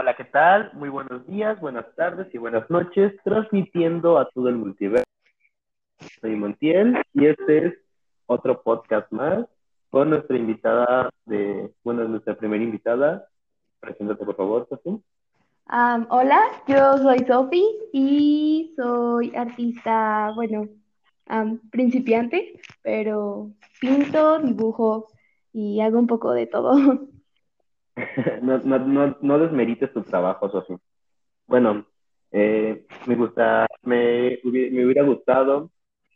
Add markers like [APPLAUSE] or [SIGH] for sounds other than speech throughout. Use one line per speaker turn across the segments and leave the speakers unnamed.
Hola, ¿qué tal? Muy buenos días, buenas tardes y buenas noches, transmitiendo a todo el multiverso. Soy Montiel y este es otro podcast más con nuestra invitada de, bueno, nuestra primera invitada. Preséntate, por favor, Sofi.
hola, yo soy Sofi y soy artista, bueno, principiante, pero pinto, dibujo y hago un poco de todo. [LAUGHS] [LAUGHS]
no, no, no, no desmerites tu trabajo, Sofi. Bueno, eh, me gusta, me, me hubiera gustado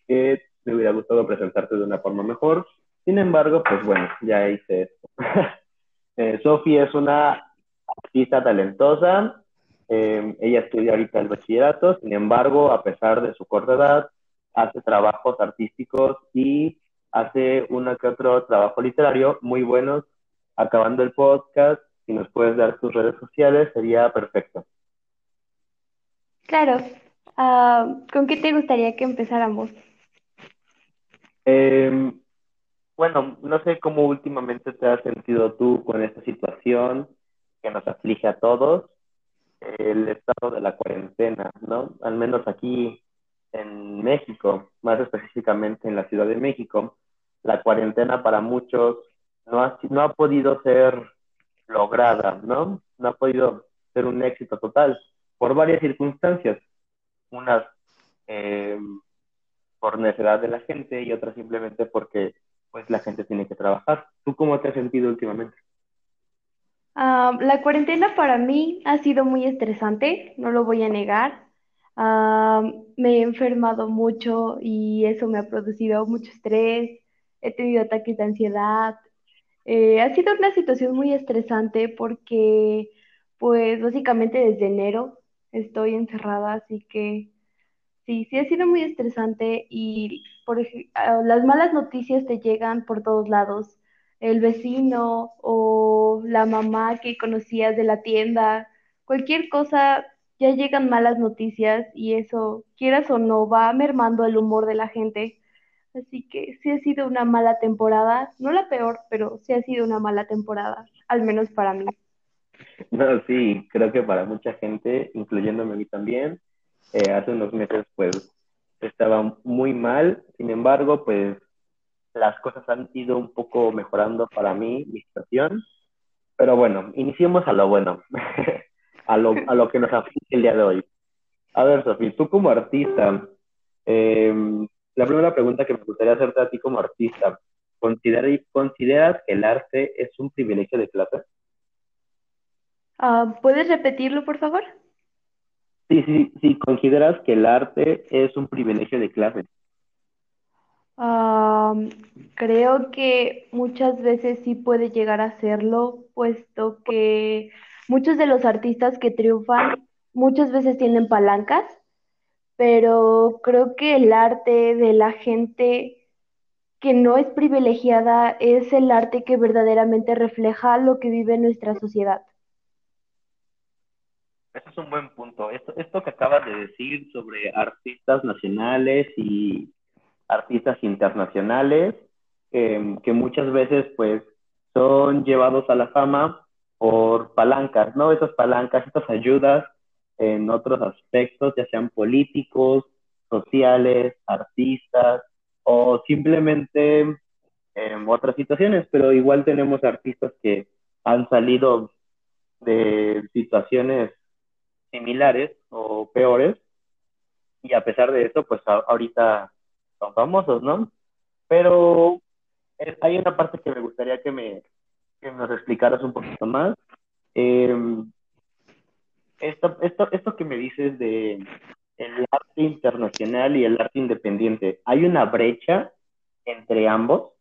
que me hubiera gustado presentarte de una forma mejor. Sin embargo, pues bueno, ya hice esto. [LAUGHS] eh, es una artista talentosa. Eh, ella estudia ahorita el bachillerato. Sin embargo, a pesar de su corta edad, hace trabajos artísticos y hace uno que otro trabajo literario muy buenos. Acabando el podcast, si nos puedes dar tus redes sociales, sería perfecto.
Claro. Ah, ¿Con qué te gustaría que empezáramos?
Eh, bueno, no sé cómo últimamente te has sentido tú con esta situación que nos aflige a todos, el estado de la cuarentena, ¿no? Al menos aquí en México, más específicamente en la Ciudad de México, la cuarentena para muchos no ha, no ha podido ser lograda, ¿no? No ha podido ser un éxito total por varias circunstancias. Unas eh, por necesidad de la gente y otras simplemente porque pues la gente tiene que trabajar. ¿Tú cómo te has sentido últimamente?
Ah, la cuarentena para mí ha sido muy estresante, no lo voy a negar. Ah, me he enfermado mucho y eso me ha producido mucho estrés, he tenido ataques de ansiedad. Eh, ha sido una situación muy estresante porque, pues básicamente desde enero estoy encerrada, así que Sí, sí ha sido muy estresante y por ah, las malas noticias te llegan por todos lados. El vecino o la mamá que conocías de la tienda, cualquier cosa, ya llegan malas noticias y eso, quieras o no, va mermando el humor de la gente. Así que sí ha sido una mala temporada, no la peor, pero sí ha sido una mala temporada, al menos para mí.
No, sí, creo que para mucha gente, incluyéndome a mí también, eh, hace unos meses pues estaba muy mal, sin embargo pues las cosas han ido un poco mejorando para mí, mi situación, pero bueno, iniciemos a lo bueno, [LAUGHS] a, lo, a lo que nos aflige el día de hoy. A ver, Sofía, tú como artista, em, la primera pregunta que me gustaría hacerte a ti como artista, ¿consideras que el arte es un privilegio de clase?
Ah, ¿Puedes repetirlo, por favor?
Sí, sí, sí, consideras que el arte es un privilegio de clase.
creo que muchas veces sí puede llegar a serlo, puesto que muchos de los artistas que triunfan muchas veces tienen palancas, pero creo que el arte de la gente que no es privilegiada es el arte que verdaderamente refleja lo que vive nuestra sociedad.
Ese es un buen punto. Esto, esto que acabas de decir sobre artistas nacionales y artistas internacionales, em, que muchas veces pues son llevados a la fama por palancas, ¿no? Esas palancas, estas ayudas en otros aspectos, ya sean políticos, sociales, artistas o simplemente en em, otras situaciones, pero igual tenemos artistas que han salido de situaciones similares o peores, y a pesar de eso, pues ahorita son famosos, ¿no? Pero hay una parte que me gustaría que, me, que nos explicaras un poquito más. Em, esto, esto, esto que me dices de el arte internacional y el arte independiente, ¿hay una brecha entre ambos?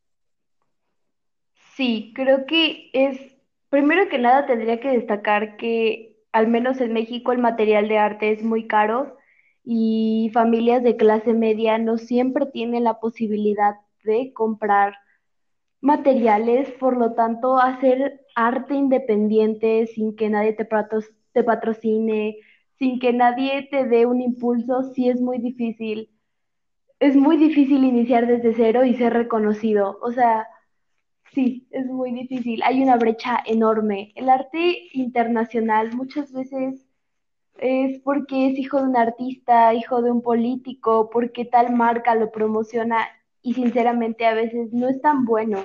Sí, creo que es, primero que nada tendría que destacar que al menos en México el material de arte es muy caro y familias de clase media no siempre tienen la posibilidad de comprar materiales, por lo tanto, hacer arte independiente sin que nadie te, te patrocine, sin que nadie te dé un impulso, sí es muy difícil. Es muy difícil iniciar desde cero y ser reconocido. O sea, sí, es muy difícil. Hay una brecha enorme. El arte internacional muchas veces es porque es hijo de un artista, hijo de un político, porque tal marca lo promociona y sinceramente a veces no es tan bueno.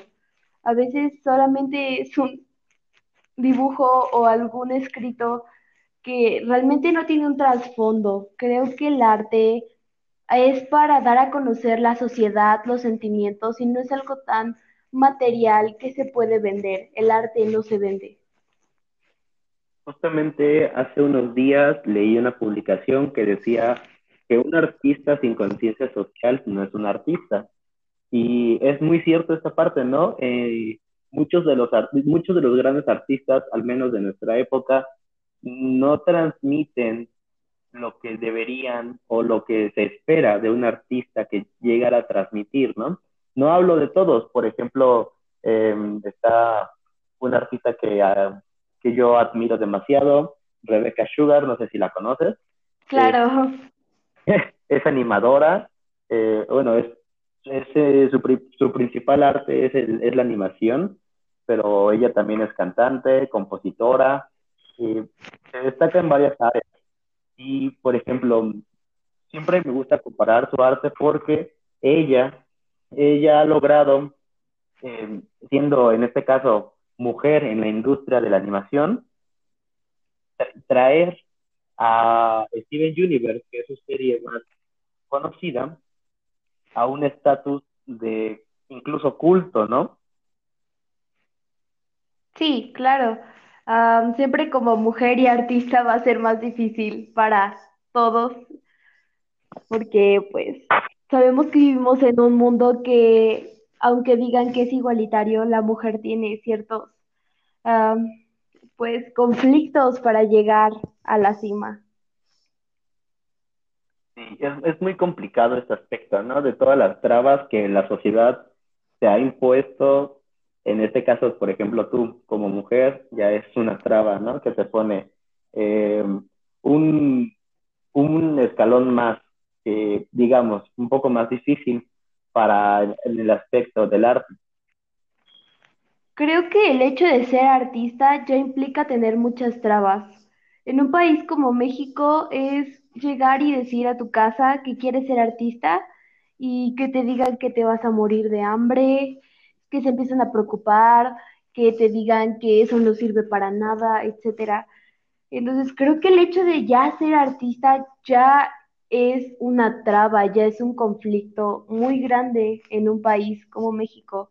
A veces solamente es un dibujo o algún escrito que realmente no tiene un trasfondo. Creo que el arte es para dar a conocer la sociedad, los sentimientos y no es algo tan material que se puede vender. El arte no se vende.
Justamente hace unos días leí una publicación que decía que un artista sin conciencia social no es un artista. Y es muy cierto esta parte, ¿no? Eh, muchos, de los, muchos de los grandes artistas, al menos de nuestra época, no transmiten lo que deberían o lo que se espera de un artista que llegara a transmitir, ¿no? No hablo de todos, por ejemplo, em, está un artista que, ah, que yo admiro demasiado, Rebecca Sugar, no sé si la conoces.
Claro. [LAUGHS]
Es, animadora, eh, bueno, es, eh, su, su, principal arte es, es la animación, pero ella también es cantante, compositora, y se destaca en varias áreas. Y, por ejemplo, siempre me gusta comparar su arte porque ella, ella ha logrado, eh, siendo en este caso mujer en la industria de la animación, traer a Steven Universe, que es su serie más conocida, a un estatus de incluso culto, ¿no?
Sí, claro siempre como mujer y artista va a ser más difícil para todos, porque pues sabemos que vivimos en un mundo que, aunque digan que es igualitario, la mujer tiene ciertos pues conflictos para llegar a la cima.
Sí, es, es muy complicado este aspecto, ¿no? De todas las trabas que la sociedad se ha impuesto en este caso, por ejemplo, tú como mujer ya es una traba, ¿no? Que te pone eh, un, un escalón más, digamos, un poco más difícil para el aspecto del arte.
Creo que el hecho de ser artista ya implica tener muchas trabas. En un país como México es llegar y decir a tu casa que quieres ser artista y que te digan que te vas a morir de hambre, que se empiezan a preocupar, que te digan que eso no sirve para nada, etcétera. Entonces, creo que el hecho de ya ser artista ya es una traba, ya es un conflicto muy grande en un país como México.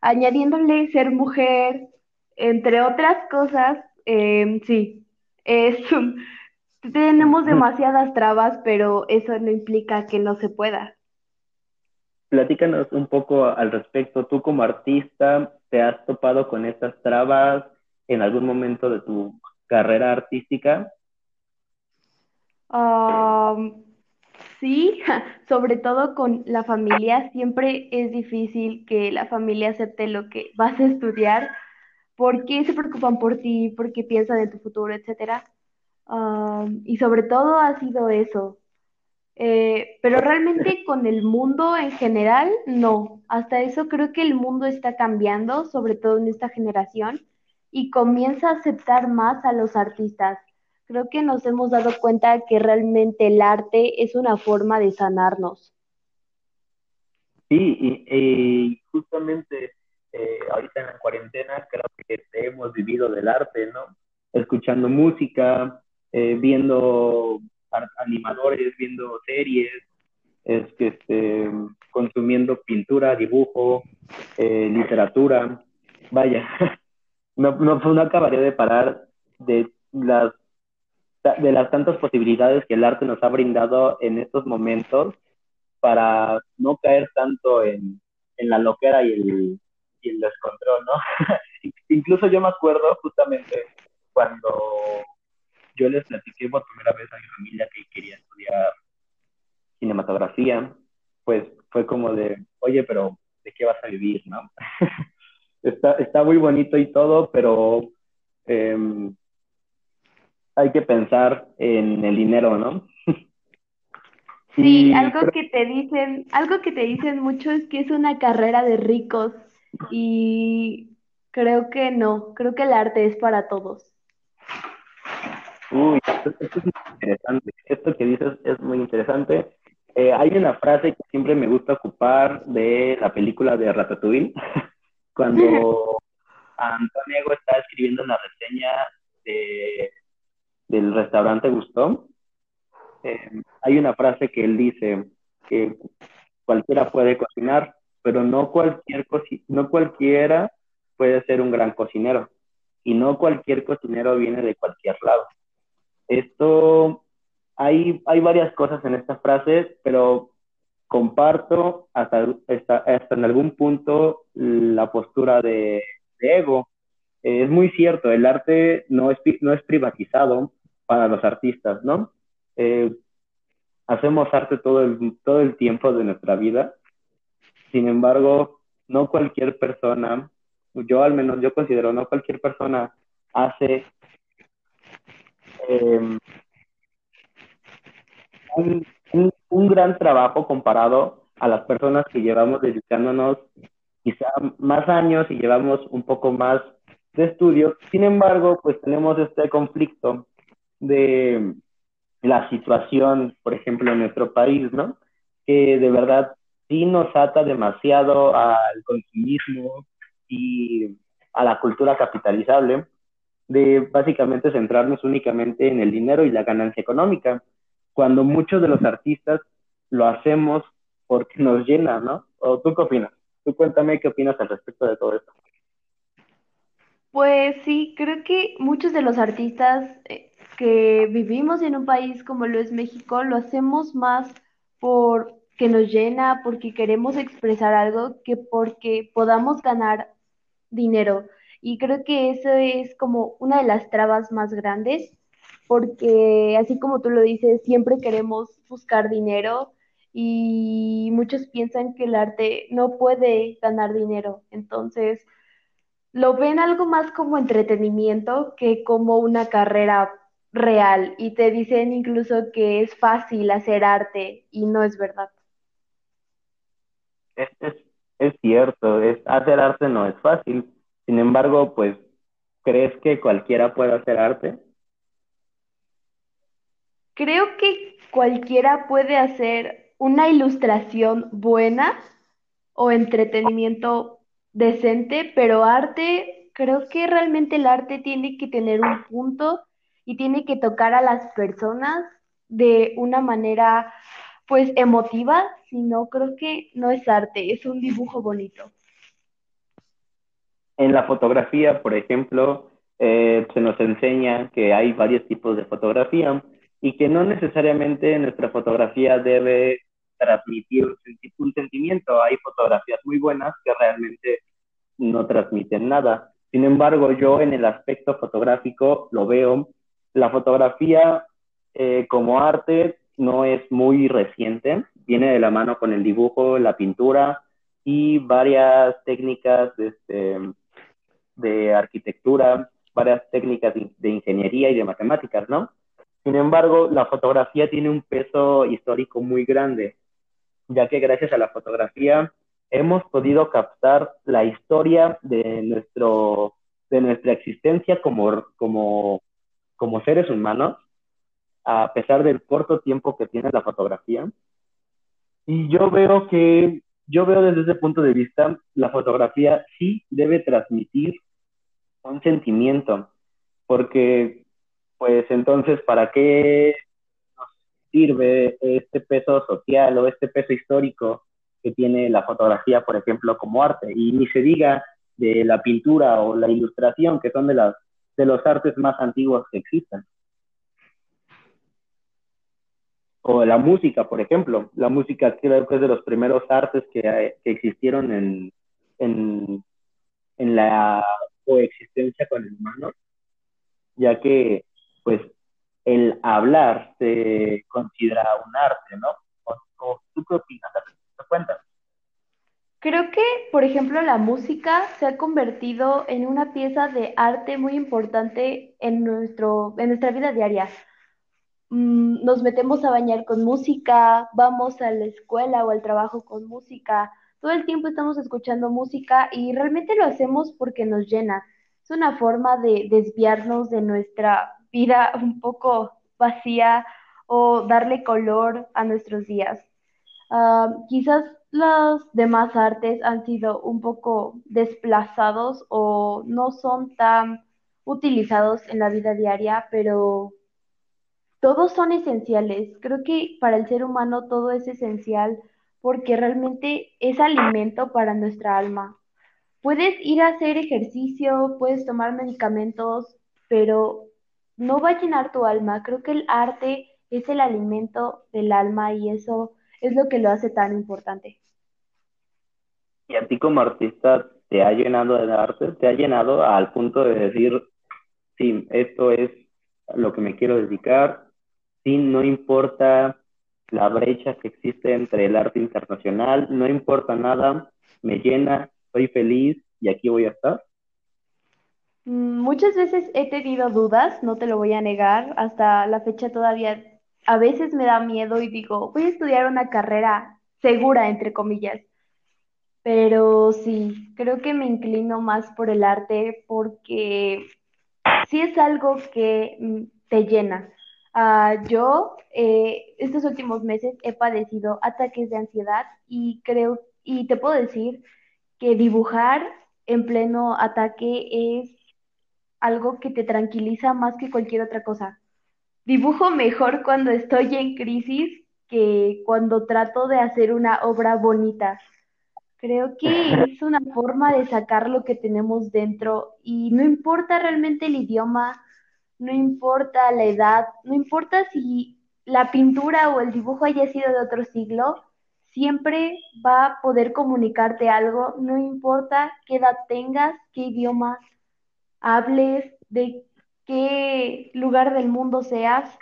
Añadiéndole ser mujer, entre otras cosas, em, sí, es [LAUGHS] tenemos [LAUGHS] demasiadas trabas, pero eso no implica que no se pueda.
Platícanos un poco al respecto. Tú como artista, ¿te has topado con estas trabas en algún momento de tu carrera artística?
sí, [LAUGHS] sobre todo con la familia. Siempre es difícil que la familia acepte lo que vas a estudiar, porque se preocupan por ti, porque piensan en tu futuro, etcétera. y sobre todo ha sido eso, eh, pero realmente con el mundo en general, no. Hasta eso creo que el mundo está cambiando, sobre todo en esta generación, y comienza a aceptar más a los artistas. Creo que nos hemos dado cuenta que realmente el arte es una forma de sanarnos.
Sí, y, justamente eh, ahorita en la cuarentena creo que hemos vivido del arte, ¿no? Escuchando música, eh, viendo animadores, viendo series, es que este, consumiendo pintura, dibujo, eh, literatura. Vaya, [LAUGHS] no, no, no acabaré de parar de las, de las tantas posibilidades que el arte nos ha brindado en estos momentos para no caer tanto en, en la loquera y el, y el descontrol, ¿no? [LAUGHS] Incluso yo me acuerdo justamente cuando yo les platiqué por primera vez a mi familia que quería estudiar cinematografía, pues fue como de, oye, pero ¿de qué vas a vivir, no? [LAUGHS] está, está muy bonito y todo, pero em, hay que pensar en el dinero, ¿no? [LAUGHS]
sí, algo que te dicen, algo que te dicen mucho es que es una carrera de ricos y creo que no, creo que el arte es para todos.
Uy, esto, es muy interesante. Esto que dices es muy interesante. Eh, hay una frase que siempre me gusta ocupar de la película de Ratatouille, [LAUGHS] cuando [LAUGHS] Antonio está escribiendo una reseña de, del restaurante Gusto. Eh, hay una frase que él dice que cualquiera puede cocinar, pero no, cualquier no cualquiera puede ser un gran cocinero y no cualquier cocinero viene de cualquier lado. Esto, hay, hay varias cosas en esta frase, pero comparto hasta, hasta, en algún punto la postura de, ego. es muy cierto, el arte no es, no es privatizado para los artistas, ¿no? Eh, hacemos arte todo el, todo el tiempo de nuestra vida. Sin embargo, no cualquier persona, yo al menos yo considero, no cualquier persona hace em, un, un, gran trabajo comparado a las personas que llevamos dedicándonos quizá más años y llevamos un poco más de estudio. Sin embargo, pues tenemos este conflicto de la situación, por ejemplo, en nuestro país, ¿no? Que de verdad sí nos ata demasiado al consumismo y a la cultura capitalizable, de básicamente centrarnos únicamente en el dinero y la ganancia económica, cuando muchos de los artistas lo hacemos porque nos llena, ¿no? ¿O tú qué opinas? Tú cuéntame qué opinas al respecto de todo esto.
Pues sí, creo que muchos de los artistas eh, que vivimos en un país como lo es México, lo hacemos más por que nos llena, porque queremos expresar algo, que porque podamos ganar dinero. Y creo que eso es como una de las trabas más grandes, porque así como tú lo dices, siempre queremos buscar dinero y muchos piensan que el arte no puede ganar dinero. Entonces, lo ven algo más como entretenimiento que como una carrera real y te dicen incluso que es fácil hacer arte y no es verdad.
Es, es, cierto, es, hacer arte no es fácil. Sin embargo, pues, ¿crees que cualquiera puede hacer arte?
Creo que cualquiera puede hacer una ilustración buena o entretenimiento decente, pero arte, creo que realmente el arte tiene que tener un punto y tiene que tocar a las personas de una manera pues emotiva, si no creo que no es arte, es un dibujo bonito.
En la fotografía, por ejemplo, eh, se nos enseña que hay varios tipos de fotografía y que no necesariamente nuestra fotografía debe transmitir un sentimiento. Hay fotografías muy buenas que realmente no transmiten nada. Sin embargo, yo en el aspecto fotográfico lo veo, la fotografía eh, como arte no es muy reciente, viene de la mano con el dibujo, la pintura y varias técnicas este, de arquitectura, varias técnicas de ingeniería y de matemáticas, ¿no? Sin embargo, la fotografía tiene un peso histórico muy grande ya que gracias a la fotografía hemos podido captar la historia de, nuestro, de nuestra existencia como, como, como seres humanos, a pesar del corto tiempo que tiene la fotografía. Y yo veo que, yo veo desde ese punto de vista, la fotografía sí debe transmitir un sentimiento, porque pues entonces, ¿para qué sirve este peso social o este peso histórico que tiene la fotografía, por ejemplo, como arte. Y ni se diga de la pintura o la ilustración, que son de, las, de los artes más antiguos que existen. O la música, por ejemplo. La música creo que es de los primeros artes que, que existieron en, en, en la coexistencia con el humano, ya que pues el hablar se considera un arte, ¿no? ¿O, tú qué opinas? ¿Te cuentas?
Creo que, por ejemplo, la música se ha convertido en una pieza de arte muy importante en, nuestro, en nuestra vida diaria. Mm, nos metemos a bañar con música, vamos a la escuela o al trabajo con música, todo el tiempo estamos escuchando música y realmente lo hacemos porque nos llena. Es una forma de desviarnos de nuestra vida un poco vacía o darle color a nuestros días. Ah, quizás los demás artes han sido un poco desplazados o no son tan utilizados en la vida diaria, pero todos son esenciales. Creo que para el ser humano todo es esencial porque realmente es alimento para nuestra alma. Puedes ir a hacer ejercicio, puedes tomar medicamentos, pero no va a llenar tu alma. Creo que el arte es el alimento del alma y eso es lo que lo hace tan importante.
¿Y a ti como artista te ha llenado de arte? ¿Te ha llenado al punto de decir, sí, esto es lo que me quiero dedicar? Sí, no importa la brecha que existe entre el arte internacional, no importa nada, me llena, soy feliz y aquí voy a estar.
Mm, muchas veces he tenido dudas, no te lo voy a negar, hasta la fecha todavía a veces me da miedo y digo, voy a estudiar una carrera segura, entre comillas. Pero sí, creo que me inclino más por el arte porque sí es algo que mm, te llena. Ah, yo eh, estos últimos meses he padecido ataques de ansiedad y creo, y te puedo decir que dibujar en pleno ataque es algo que te tranquiliza más que cualquier otra cosa. Dibujo mejor cuando estoy en crisis que cuando trato de hacer una obra bonita. Creo que es una forma de sacar lo que tenemos dentro y no importa realmente el idioma, no importa la edad, no importa si la pintura o el dibujo haya sido de otro siglo, siempre va a poder comunicarte algo, no importa qué edad tengas, qué idioma hables, de qué lugar del mundo seas,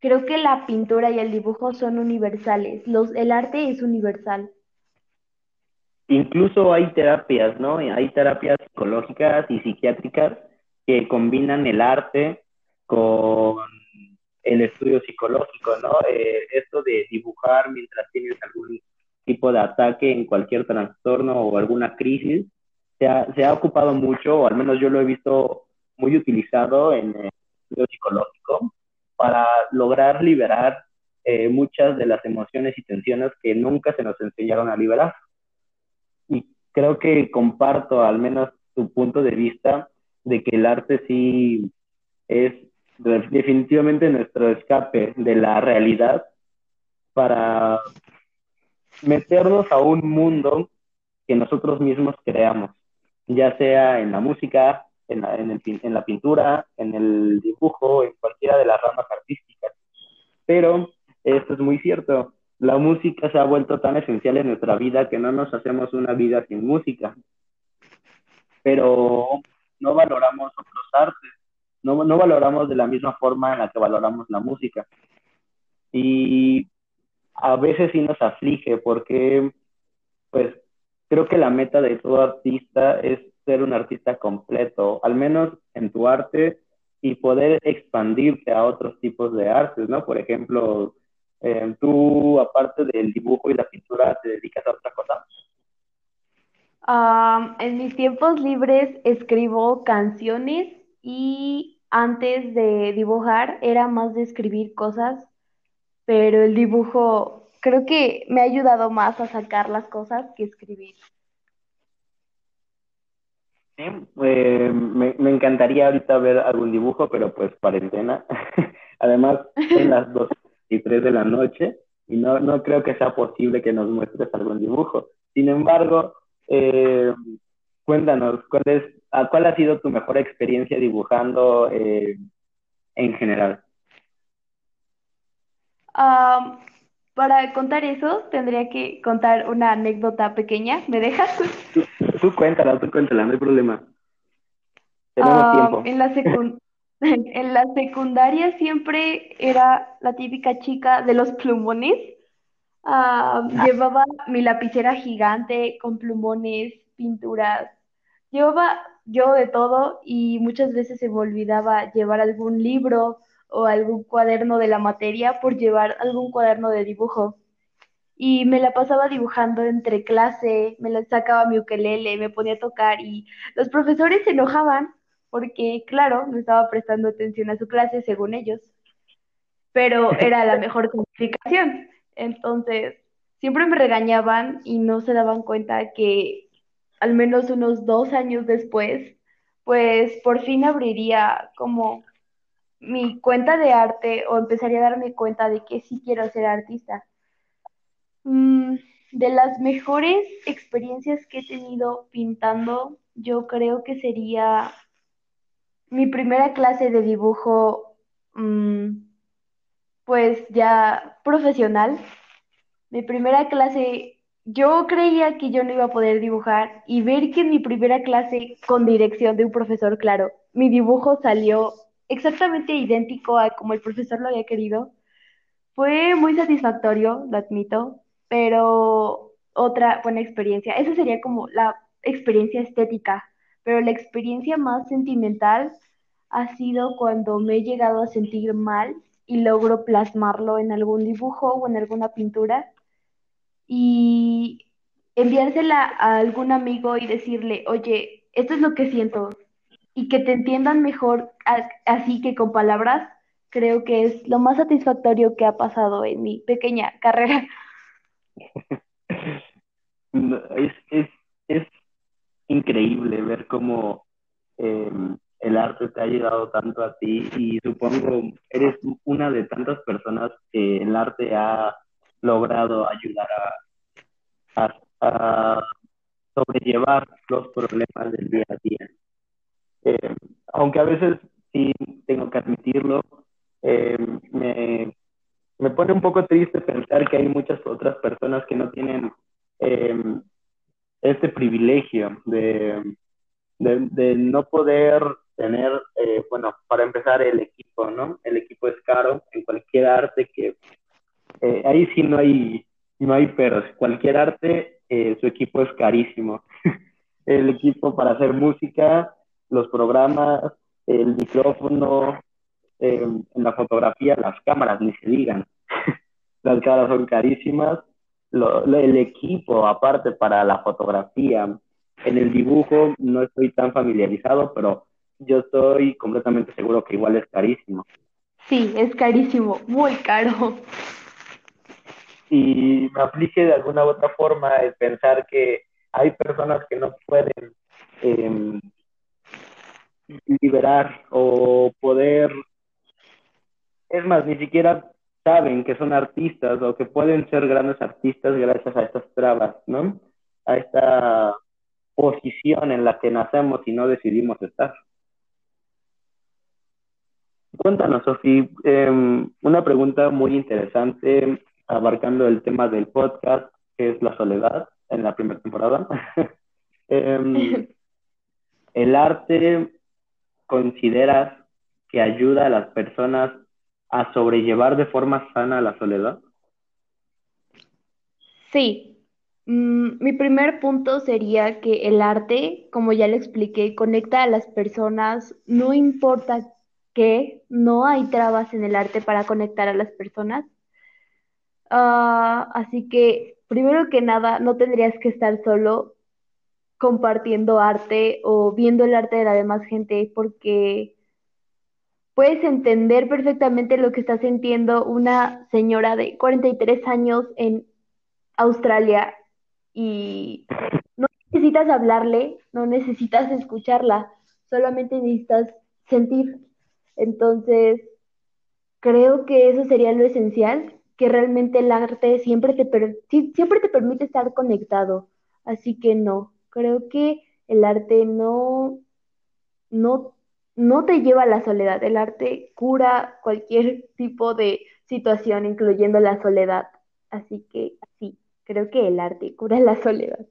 creo que la pintura y el dibujo son universales. Los, el arte es universal.
Incluso hay terapias, ¿no? Hay terapias psicológicas y psiquiátricas que combinan el arte con el estudio psicológico, ¿no? Eh, esto de dibujar mientras tienes algún tipo de ataque en cualquier trastorno o alguna crisis, se ha, se ha ocupado mucho, o al menos yo lo he visto muy utilizado en el estudio psicológico para lograr liberar eh, muchas de las emociones y tensiones que nunca se nos enseñaron a liberar. Y creo que comparto al menos tu punto de vista de que el arte sí es definitivamente nuestro escape de la realidad para meternos a un mundo que nosotros mismos creamos, ya sea en la música, en la, en, la pintura, en el dibujo, en cualquiera de las ramas artísticas. Pero esto es muy cierto, la música se ha vuelto tan esencial en nuestra vida que no nos hacemos una vida sin música. Pero no valoramos otros artes, no, no valoramos de la misma forma en la que valoramos la música. Y a veces sí nos aflige porque, pues, creo que la meta de todo artista es ser un artista completo, al menos en tu arte, y poder expandirte a otros tipos de artes, ¿no? Por ejemplo, eh, tú, aparte del dibujo y la pintura, ¿te dedicas a otra cosa?
En mis tiempos libres escribo canciones y antes de dibujar era más de escribir cosas, pero el dibujo creo que me ha ayudado más a sacar las cosas que escribir.
Eh, me, me, encantaría ahorita ver algún dibujo, pero pues cuarentena. [LAUGHS] Además, son las 2 y 3 de la noche y no, no creo que sea posible que nos muestres algún dibujo. Sin embargo, eh, cuéntanos, ¿cuál, es, ¿cuál ha sido tu mejor experiencia dibujando eh, en general?
para contar eso, tendría que contar una anécdota pequeña. ¿Me dejas?
Tú cuéntala, tú cuéntala, no hay problema. Tenemos tiempo.
En la, [LAUGHS] en la secundaria siempre era la típica chica de los plumones. Ah, llevaba mi lapicera gigante con plumones, pinturas. Llevaba yo de todo y muchas veces se me olvidaba llevar algún libro o algún cuaderno de la materia por llevar algún cuaderno de dibujo. y me la pasaba dibujando entre clase, me la sacaba mi ukelele, me ponía a tocar y los profesores se enojaban porque, claro, no estaba prestando atención a su clase según ellos, pero era la mejor [LAUGHS] calificación. Entonces, siempre me regañaban y no se daban cuenta que al menos unos dos años después, pues por fin abriría como mi cuenta de arte o empezaría a darme cuenta de que sí quiero ser artista. Mm, de las mejores experiencias que he tenido pintando, yo creo que sería mi primera clase de dibujo, mm, pues ya profesional. Mi primera clase, yo creía que yo no iba a poder dibujar y ver que en mi primera clase con dirección de un profesor, claro, mi dibujo salió exactamente idéntico a como el profesor lo había querido. Fue muy satisfactorio, lo admito, pero otra buena experiencia, esa sería como la experiencia estética, pero la experiencia más sentimental ha sido cuando me he llegado a sentir mal y logro plasmarlo en algún dibujo o en alguna pintura y enviársela a algún amigo y decirle, oye, esto es lo que siento, y que te entiendan mejor así que con palabras, creo que es lo más satisfactorio que ha pasado en mi pequeña carrera. [LAUGHS]
es, es, es increíble ver cómo em, el arte te ha llegado tanto a ti y supongo eres una de tantas personas que el arte ha logrado ayudar a, a sobrellevar los problemas del día a día. Eh, aunque a veces sí tengo que admitirlo, eh, me, me, pone un poco triste pensar que hay muchas otras personas que no tienen eh, este privilegio de, de, no poder tener, bueno, para empezar el equipo, ¿no? El equipo es caro en cualquier arte que ahí sí no hay, no hay peros, cualquier arte, su equipo es carísimo. [LAUGHS] el equipo para hacer música los programas, el micrófono, eh, en la fotografía, las cámaras, ni se digan. [LAUGHS] las cámaras son carísimas. el equipo, aparte para la fotografía, en el dibujo no estoy tan familiarizado, pero yo estoy completamente seguro que igual es carísimo.
Sí, es carísimo, muy caro.
Y me aflige de alguna u otra forma el pensar que hay personas que no pueden eh, liberar o poder, es más, ni siquiera saben que son artistas o que pueden ser grandes artistas gracias a estas trabas, ¿no? A esta posición en la que nacemos y no decidimos estar. Cuéntanos, Sofi, em, una pregunta muy interesante abarcando el tema del podcast, que es la soledad en la primera temporada. [LAUGHS] Em, el arte consideras que ayuda a las personas a sobrellevar de forma sana la soledad?
Sí. Mm, mi primer punto sería que el arte, como ya le expliqué, conecta a las personas, no importa qué, no hay trabas en el arte para conectar a las personas. Ah, así que, primero que nada, no tendrías que estar solo compartiendo arte o viendo el arte de la demás gente porque puedes entender perfectamente lo que está sintiendo una señora de 43 años en Australia y no necesitas hablarle, no necesitas escucharla, solamente necesitas sentir. Entonces, creo que eso sería lo esencial, que realmente el arte siempre te, siempre te permite estar conectado. Así que no, Creo que el arte no, no, no te lleva a la soledad. El arte cura cualquier [LAUGHS] tipo de situación, incluyendo la soledad. Así que sí, creo que el arte cura la soledad.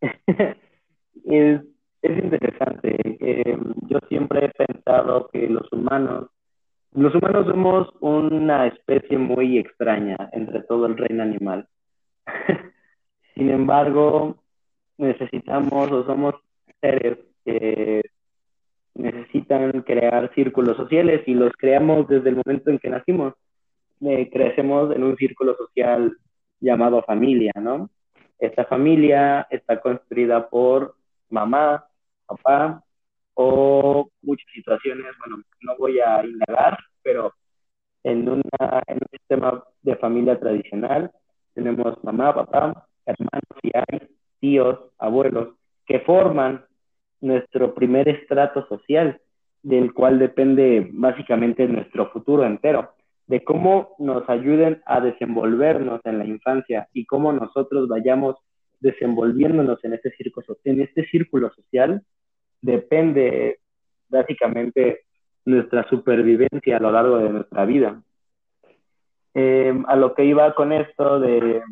[LAUGHS]
es interesante. Eh, yo siempre he pensado que los humanos, los humanos somos una especie muy extraña entre todo el reino animal. [LAUGHS] Sin embargo, necesitamos o somos seres que necesitan crear círculos sociales y los creamos desde el momento en que nacimos. Eh, crecemos en un círculo social llamado familia, ¿no? Esta familia está construida por mamá, papá o muchas situaciones, bueno, no voy a indagar, pero en, una, en un sistema de familia tradicional tenemos mamá, papá, hermanos y hay tíos, abuelos, que forman nuestro primer estrato social, del cual depende básicamente nuestro futuro entero, de cómo nos ayuden a desenvolvernos en la infancia y cómo nosotros vayamos desenvolviéndonos en este círculo, en este círculo social, depende básicamente nuestra supervivencia a lo largo de nuestra vida. Eh, a lo que iba con esto de,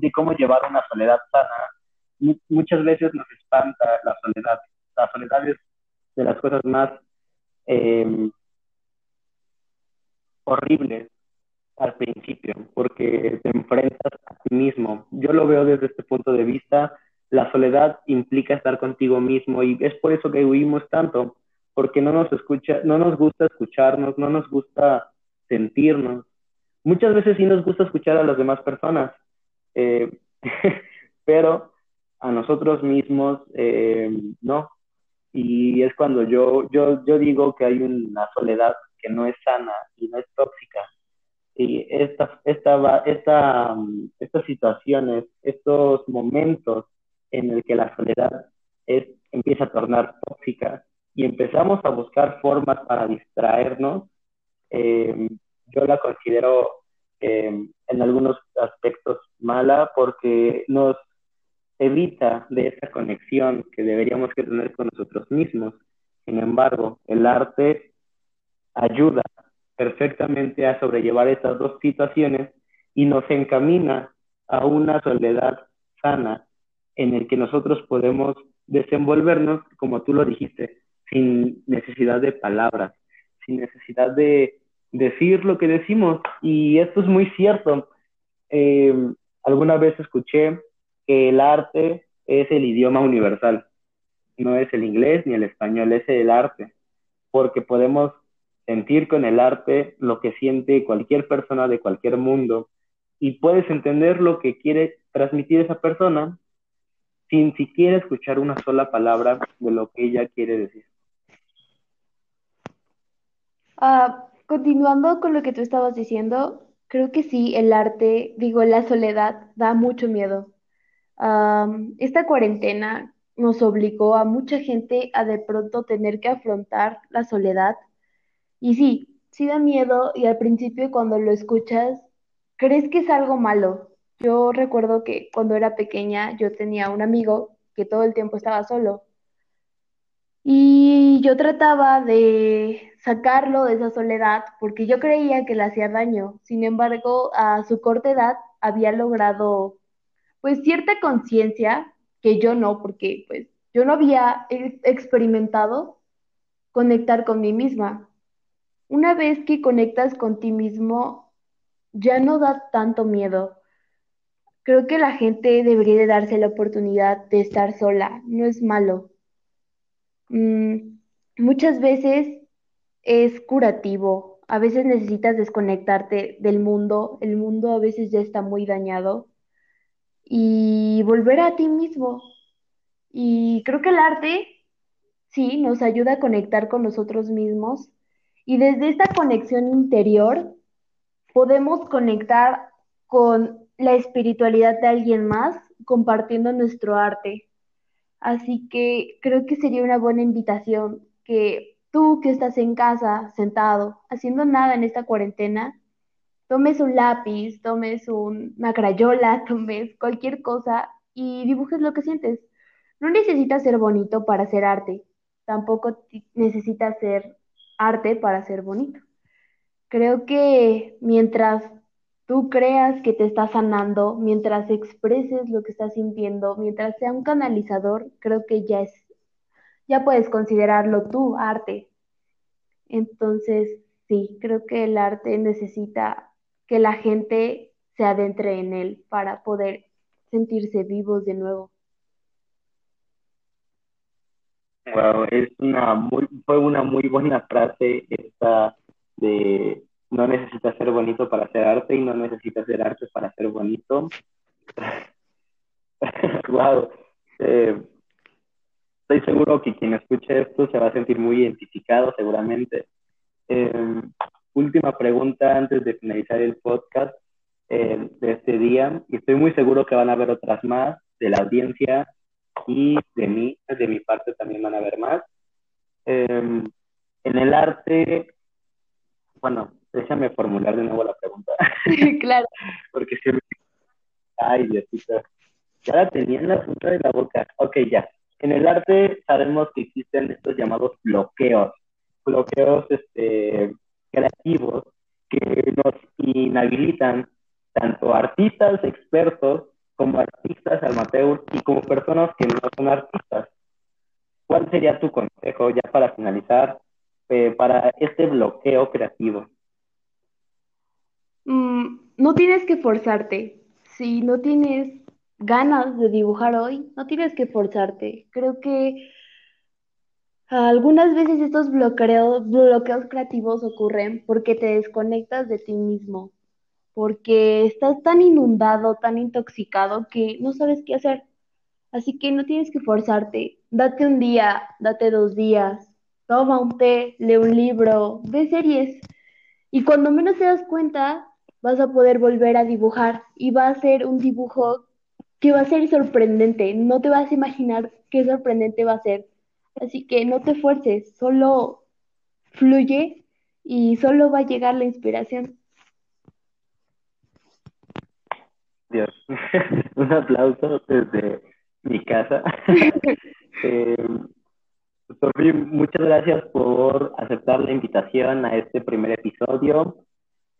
de cómo llevar una soledad sana, muchas veces nos espanta la soledad. La soledad es de las cosas más eh, horribles al principio, porque te enfrentas a ti mismo. Yo lo veo desde este punto de vista. La soledad implica estar contigo mismo y es por eso que huimos tanto, porque no nos escucha, no nos gusta escucharnos, no nos gusta sentirnos. Muchas veces sí nos gusta escuchar a las demás personas, eh, [LAUGHS] pero a nosotros mismos eh, no. Y es cuando yo, yo, yo digo que hay una soledad que no es sana y no es tóxica. Y esta, esta, esta, estas situaciones, estos momentos en el que la soledad es, empieza a tornar tóxica y empezamos a buscar formas para distraernos, eh, yo la considero eh, en algunos aspectos mala porque nos evita de esa conexión que deberíamos que tener con nosotros mismos. Sin embargo, el arte ayuda perfectamente a sobrellevar estas dos situaciones y nos encamina a una soledad sana en el que nosotros podemos desenvolvernos, como tú lo dijiste, sin necesidad de palabras, sin necesidad de decir lo que decimos. Y esto es muy cierto. Eh, alguna vez escuché que el arte es el idioma universal. No es el inglés ni el español, es el arte. Porque podemos sentir con el arte lo que siente cualquier persona de cualquier mundo y puedes entender lo que quiere transmitir esa persona sin siquiera escuchar una sola palabra de lo que ella quiere decir.
Ah, Continuando con lo que tú estabas diciendo, creo que sí, el arte, digo, la soledad da mucho miedo. esta cuarentena nos obligó a mucha gente a de pronto tener que afrontar la soledad. Y sí, sí da miedo y al principio cuando lo escuchas, crees que es algo malo. Yo recuerdo que cuando era pequeña yo tenía un amigo que todo el tiempo estaba solo. Y yo trataba de sacarlo de esa soledad porque yo creía que le hacía daño. Sin embargo, a su corta edad había logrado pues cierta conciencia que yo no, porque pues yo no había experimentado conectar con mí misma. Una vez que conectas con ti mismo, ya no da tanto miedo. Creo que la gente debería de darse la oportunidad de estar sola, no es malo. Mm, muchas veces es curativo. A veces necesitas desconectarte del mundo, el mundo a veces ya está muy dañado y volver a ti mismo. Y creo que el arte, sí, nos ayuda a conectar con nosotros mismos y desde esta conexión interior podemos conectar con la espiritualidad de alguien más compartiendo nuestro arte. Así que creo que sería una buena invitación que Tú que estás en casa, sentado, haciendo nada en esta cuarentena, tomes un lápiz, tomes una crayola, [LAUGHS] tomes cualquier cosa y dibujes lo que sientes. No necesitas ser bonito para hacer arte, tampoco necesitas ser arte para ser bonito. Creo que mientras tú creas que te estás sanando, mientras expreses lo que estás sintiendo, mientras sea un canalizador, creo que ya es ya puedes considerarlo tú arte. Entonces, sí, creo que el arte necesita que la gente se adentre en él para poder sentirse vivos de nuevo.
Wow, es una muy, fue una muy buena frase esta de no necesitas ser bonito para hacer arte y no necesitas ser arte para ser bonito. [LAUGHS] wow. Eh, estoy seguro que quien escuche esto se va a sentir muy identificado seguramente. Eh, última pregunta antes de finalizar el podcast eh, de este día, y estoy muy seguro que van a haber otras más de la audiencia y de mí, de mi parte también van a haber más. en el arte, formular de nuevo la pregunta. [LAUGHS]
claro.
Porque si me... Ay, Diosito. Ya la tenía en la punta de la boca. Ok, ya. En el arte sabemos que existen estos llamados bloqueos. Bloqueos este, creativos que nos inhabilitan tanto artistas expertos como artistas amateurs y como personas que no son artistas. ¿Cuál sería tu consejo ya para finalizar eh, para este bloqueo creativo?
Mm, no tienes que forzarte. Si no tienes ganas de dibujar hoy, no tienes que forzarte. Creo que algunas veces estos bloqueos, bloqueos creativos ocurren porque te desconectas de ti mismo, porque estás tan inundado, tan intoxicado que no sabes qué hacer. Así que no tienes que forzarte. Date un día, date dos días, toma un té, lee un libro, ve series. Y cuando menos te das cuenta, vas a poder volver a dibujar y va a ser un dibujo que va a ser sorprendente. No te vas a imaginar qué sorprendente va a ser. Así que no te fuerces, solo fluye y solo va a llegar la inspiración.
Dios, [LAUGHS] un aplauso desde mi casa. [LAUGHS] eh, muchas gracias por aceptar la invitación a este primer episodio.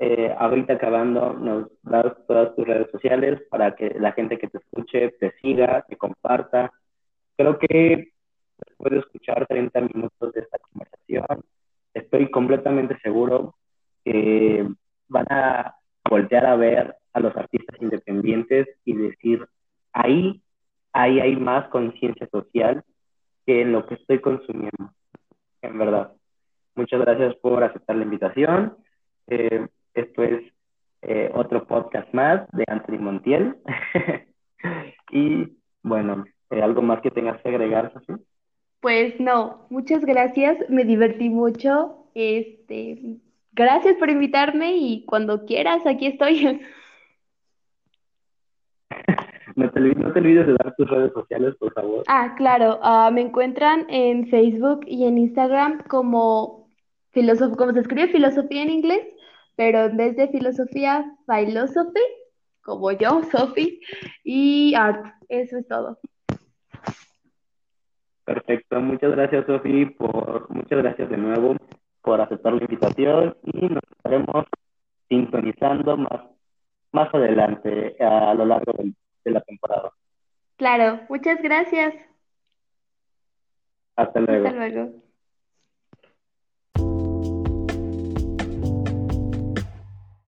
Eh, ahorita acabando, nos das todas tus redes sociales para que la gente que te escuche te siga, te comparta. Creo que después de escuchar 30 minutos de esta conversación, estoy completamente seguro que van a voltear a ver a los artistas independientes y decir, ahí, ahí hay más conciencia social que en lo que estoy consumiendo, en verdad. Muchas gracias por aceptar la invitación. Eh, esto es eh, otro podcast más de Anthony Montiel. [LAUGHS] y bueno, eh, ¿algo más que tengas que agregar, Sofía?
Pues no, muchas gracias, me divertí mucho. Este, gracias por invitarme y cuando quieras, aquí estoy. [LAUGHS]
No te, olvides de dar tus redes sociales, por favor.
Ah, claro, ah, me encuentran en Facebook y en Instagram como como se escribe filosofía en inglés, pero en vez de filosofía, philosophy, como yo, Sophie, y art. Eso es todo.
Perfecto, muchas gracias Sofi, por, muchas gracias de nuevo por aceptar la invitación y nos estaremos sintonizando más, más adelante a lo largo de la temporada.
Claro, muchas gracias.
Hasta luego.
Hasta luego.